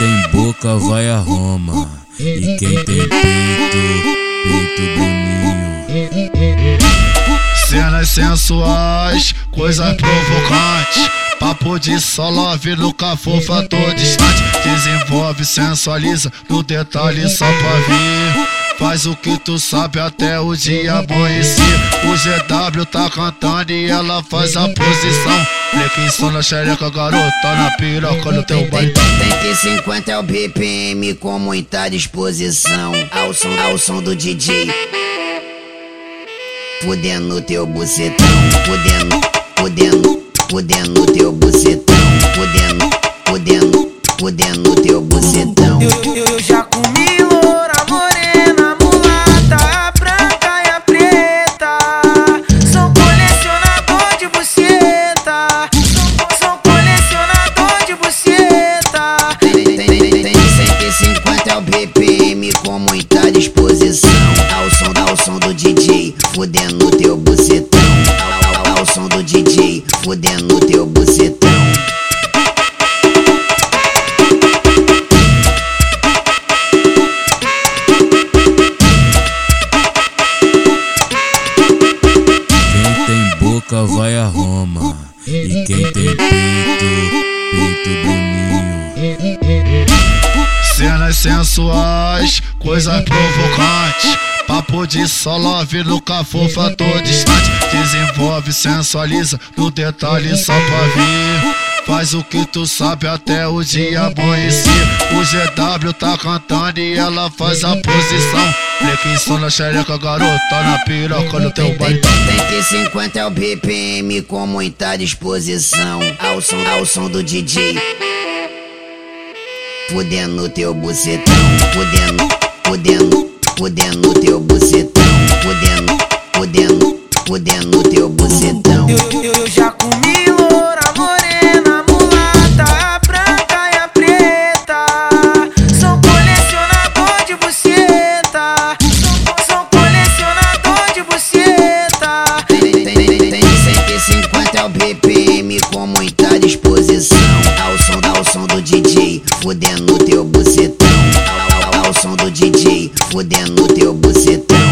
tem boca vai a Roma. E quem tem peito, peito boninho. Cenas sensuais, coisas provocantes. Papo de solo, nunca fofa, tô distante. Desenvolve, sensualiza, no detalhe só pra ver. Faz o que tu sabe até o dia amanhecer. O GW tá cantando e ela faz a posição. Flexiona na xereca, garota, na piroca no teu baile. 150 é o BPM com muita disposição. Ao som, ao som do DJ. Fudendo teu bucetão, fudendo, fudendo, fudendo teu bucetão, fudendo, fudendo, fudendo disposição. Ao som, ao som do DJ, fudendo teu bucetão. Ao, ao, ao som do DJ, fudendo teu bucetão. Quem tem boca vai a Roma. E quem tem peito, peito boninho. Sensuais, coisas provocantes. Papo de solo, nunca fofa, tô distante. Desenvolve, sensualiza, no detalhe só pra ver. Faz o que tu sabe até o dia amanhecer. O GW tá cantando e ela faz a posição. Flexiona na xereca, garota, na piroca no teu baile. 150 é o BPM com muita disposição. Ao som, ao som do DJ. Fudendo teu bucetão, fudendo, fudendo, fudendo teu bucetão, fudendo, fudendo, fudendo teu bucetão. Eu, eu, eu já fudendo teu bucetão, ao, ao, ao som do DJ, fudendo teu bucetão.